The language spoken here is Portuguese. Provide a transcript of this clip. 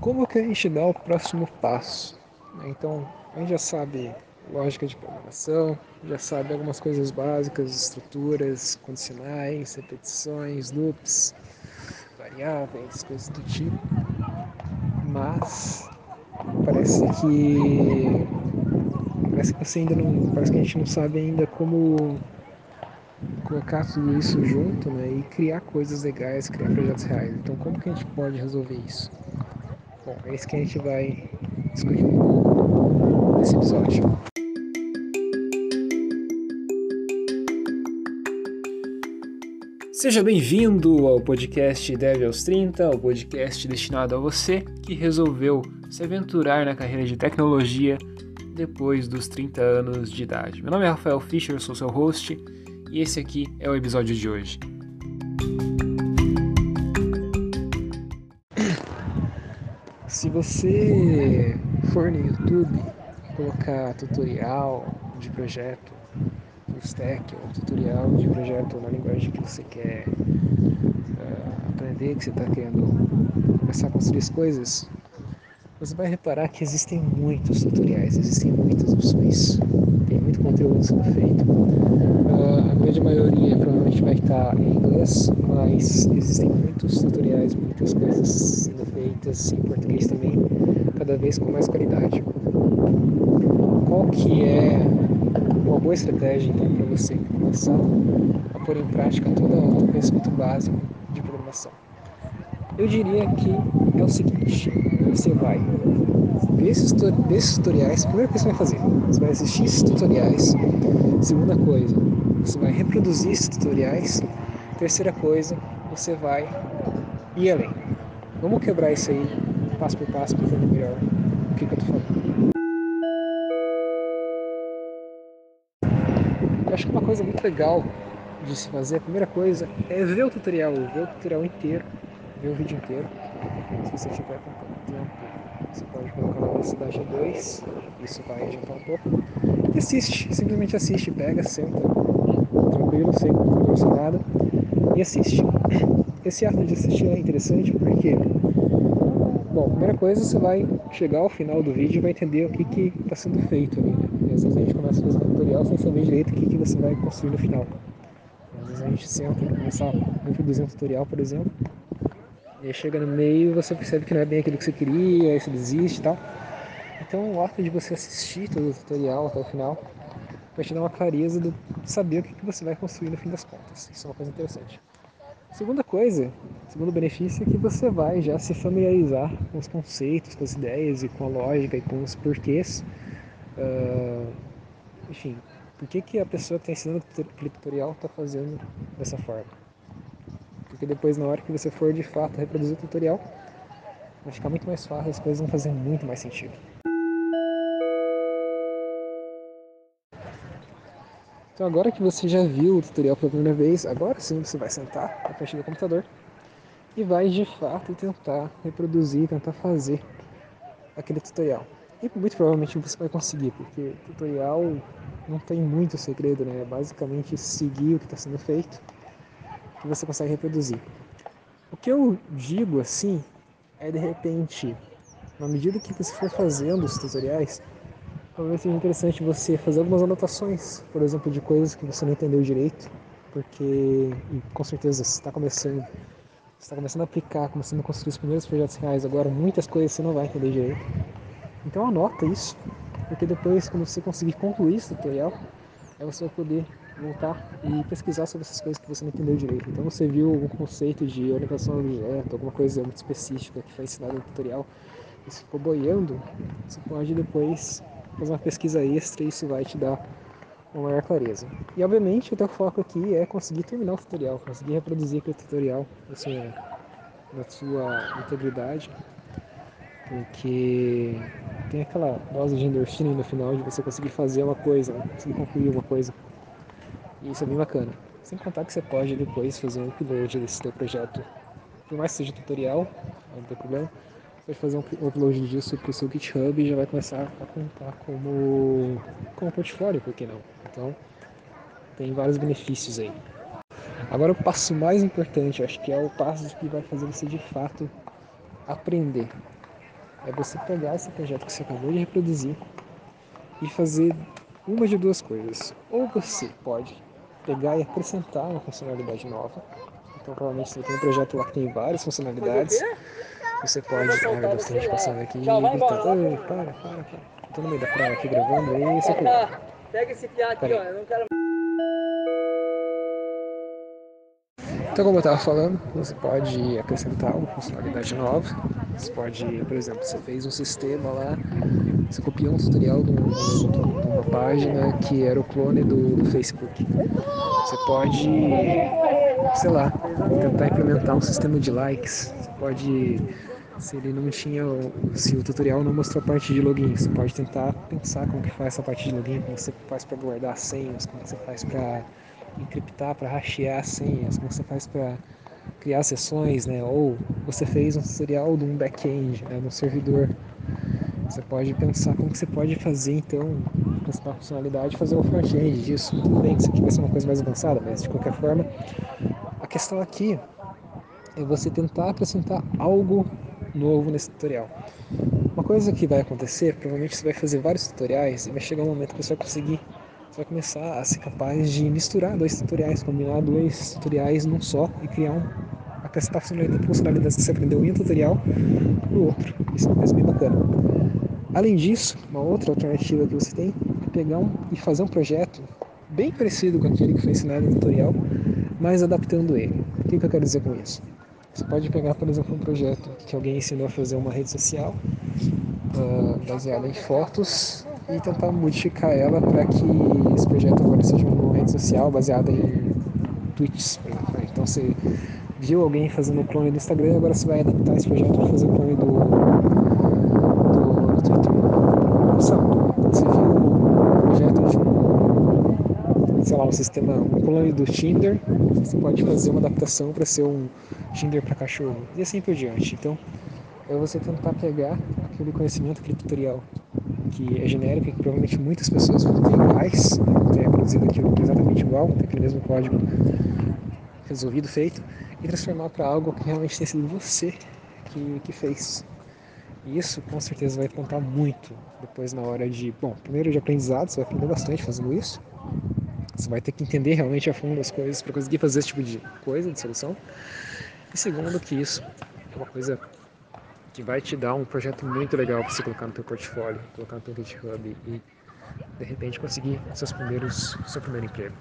como que a gente dá o próximo passo? Então, a gente já sabe lógica de programação, já sabe algumas coisas básicas, estruturas, condicionais, repetições, loops, variáveis, coisas do tipo. Mas parece que parece que você ainda não, parece que a gente não sabe ainda como colocar tudo isso junto, né, e criar coisas legais, criar projetos reais. Então, como que a gente pode resolver isso? Bom, é isso que a gente vai discutir nesse episódio. Seja bem-vindo ao podcast Dev aos 30, o podcast destinado a você que resolveu se aventurar na carreira de tecnologia depois dos 30 anos de idade. Meu nome é Rafael Fischer, sou seu host e esse aqui é o episódio de hoje. Se você for no YouTube colocar tutorial de projeto stack ou tutorial de projeto na linguagem que você quer uh, aprender, que você está querendo começar a construir as coisas, você vai reparar que existem muitos tutoriais, existem muitas opções, tem muito conteúdo sendo feito. Uh, a grande maioria provavelmente vai estar em inglês, mas existem muitos tutoriais, muitas coisas feitas em português também, cada vez com mais qualidade. Qual que é uma boa estratégia então para você começar a pôr em prática todo o conhecimento básico de programação. Eu diria que é o seguinte, você vai ver esses tutoriais, primeira coisa que você vai fazer, você vai assistir esses tutoriais, segunda coisa, você vai reproduzir esses tutoriais, terceira coisa, você vai ir além. Vamos quebrar isso aí, passo por passo, entender melhor o que, que eu estou falando. Eu acho que uma coisa muito legal de se fazer, a primeira coisa é ver o tutorial, ver o tutorial inteiro, ver o vídeo inteiro. Se você tiver com tempo, você pode colocar na velocidade 2, isso vai adiantar um pouco. E assiste, simplesmente assiste, pega, senta, tranquilo, sem compromisso nada, e assiste. Esse ato de assistir é interessante porque, bom, primeira coisa você vai chegar ao final do vídeo e vai entender o que está sendo feito ali. Né? às vezes a gente começa a fazer um tutorial sem saber direito o que, que você vai construir no final. Às vezes a gente senta e começa a reproduzir um tutorial, por exemplo, e aí chega no meio e você percebe que não é bem aquilo que você queria, aí você desiste e tal. Então o ato de você assistir todo o tutorial até o final vai te dar uma clareza de saber o que, que você vai construir no fim das contas. Isso é uma coisa interessante. Segunda coisa, segundo benefício é que você vai já se familiarizar com os conceitos, com as ideias e com a lógica e com os porquês Uh, enfim, por que, que a pessoa que está ensinando tutorial está fazendo dessa forma? Porque depois, na hora que você for de fato reproduzir o tutorial, vai ficar muito mais fácil, as coisas vão fazer muito mais sentido. Então, agora que você já viu o tutorial pela primeira vez, agora sim você vai sentar na frente do computador e vai de fato tentar reproduzir, tentar fazer aquele tutorial. E muito provavelmente você vai conseguir, porque tutorial não tem muito segredo, né? É basicamente seguir o que está sendo feito que você consegue reproduzir. O que eu digo assim é de repente, na medida que você for fazendo os tutoriais, talvez seja interessante você fazer algumas anotações, por exemplo, de coisas que você não entendeu direito, porque com certeza você está começando, está começando a aplicar, começando a construir os primeiros projetos reais agora, muitas coisas você não vai entender direito. Então anota isso, porque depois quando você conseguir concluir esse tutorial, aí você vai poder voltar e pesquisar sobre essas coisas que você não entendeu direito. Então você viu algum conceito de orientação a objeto, alguma coisa muito específica que foi ensinada no tutorial, e se ficou boiando, você pode depois fazer uma pesquisa extra e isso vai te dar uma maior clareza. E obviamente o teu foco aqui é conseguir terminar o tutorial, conseguir reproduzir aquele tutorial sua, na sua integridade porque tem aquela dose de endorfina no final de você conseguir fazer uma coisa, conseguir concluir uma coisa. E isso é bem bacana. Sem contar que você pode depois fazer um upload desse teu projeto, por mais que seja tutorial, não tem problema. Pode fazer um upload disso para o seu GitHub e já vai começar a contar como, como portfólio, por que não? Então, tem vários benefícios aí. Agora o passo mais importante, acho que é o passo que vai fazer você de fato aprender é você pegar esse projeto que você acabou de reproduzir e fazer uma de duas coisas. Ou você pode pegar e acrescentar uma funcionalidade nova. Então, provavelmente você tem um projeto lá que tem várias funcionalidades. Você pode. Tem gente passando aqui e. Ei, para, para, para. Tô no meio da praia aqui gravando aí. Você Pega esse piá aqui, ó. Eu não quero. Então, como eu estava falando, você pode acrescentar uma funcionalidade nova. Você pode, por exemplo, você fez um sistema lá, você copiou um tutorial de, um, uma página que era o clone do, Facebook. Você pode, sei lá, tentar implementar um sistema de likes. Você pode, se ele não tinha, se o tutorial não mostrou a parte de login, você pode tentar pensar como que faz essa parte de login, como você faz para guardar senhas, como você faz para encriptar, para hashear senhas, como você faz para criar sessões, né? Ou você fez um tutorial de um back-end, né? de um servidor. Você pode pensar como que você pode fazer, então, essa funcionalidade, fazer o front-end disso. Tudo bem que isso aqui vai ser uma coisa mais avançada, mas de qualquer forma, a questão aqui é você tentar acrescentar algo novo nesse tutorial. Uma coisa que vai acontecer, provavelmente você vai fazer vários tutoriais e vai chegar um momento que você vai conseguir você vai começar a ser capaz de misturar dois tutoriais, combinar dois tutoriais num só e criar um, acrescentar funcionalidades que você aprendeu em um tutorial no outro. Isso é uma coisa bem bacana. Além disso, uma outra alternativa que você tem é pegar um, e fazer um projeto bem parecido com aquele que foi ensinado no tutorial, mas adaptando ele. O que, que eu quero dizer com isso? Você pode pegar, por exemplo, um projeto que alguém ensinou a fazer uma rede social uh, baseada em fotos e tentar modificar ela para que esse projeto agora seja uma rede social baseada em tweets. Né? Então você viu alguém fazendo o clone do Instagram, agora você vai adaptar esse projeto para fazer o clone do, do, do Twitter. Sabe? Você viu o projeto de um, sei lá, um sistema, um clone do Tinder, você pode fazer uma adaptação para ser um Tinder para cachorro e assim por diante. Então, é você tentar pegar aquele conhecimento, aquele tutorial que é genérico e que provavelmente muitas pessoas vão ter iguais, vão ter reproduzido aquilo exatamente igual, ter aquele mesmo código resolvido, feito, e transformar para algo que realmente tenha sido você que, que fez. E isso com certeza vai contar muito depois na hora de, bom, primeiro de aprendizado, você vai aprender bastante fazendo isso. Você vai ter que entender realmente a fundo as coisas para conseguir fazer esse tipo de coisa, de solução. E segundo que isso é uma coisa que vai te dar um projeto muito legal para você colocar no teu portfólio, colocar no teu GitHub e de repente conseguir seus primeiros, seu primeiro emprego.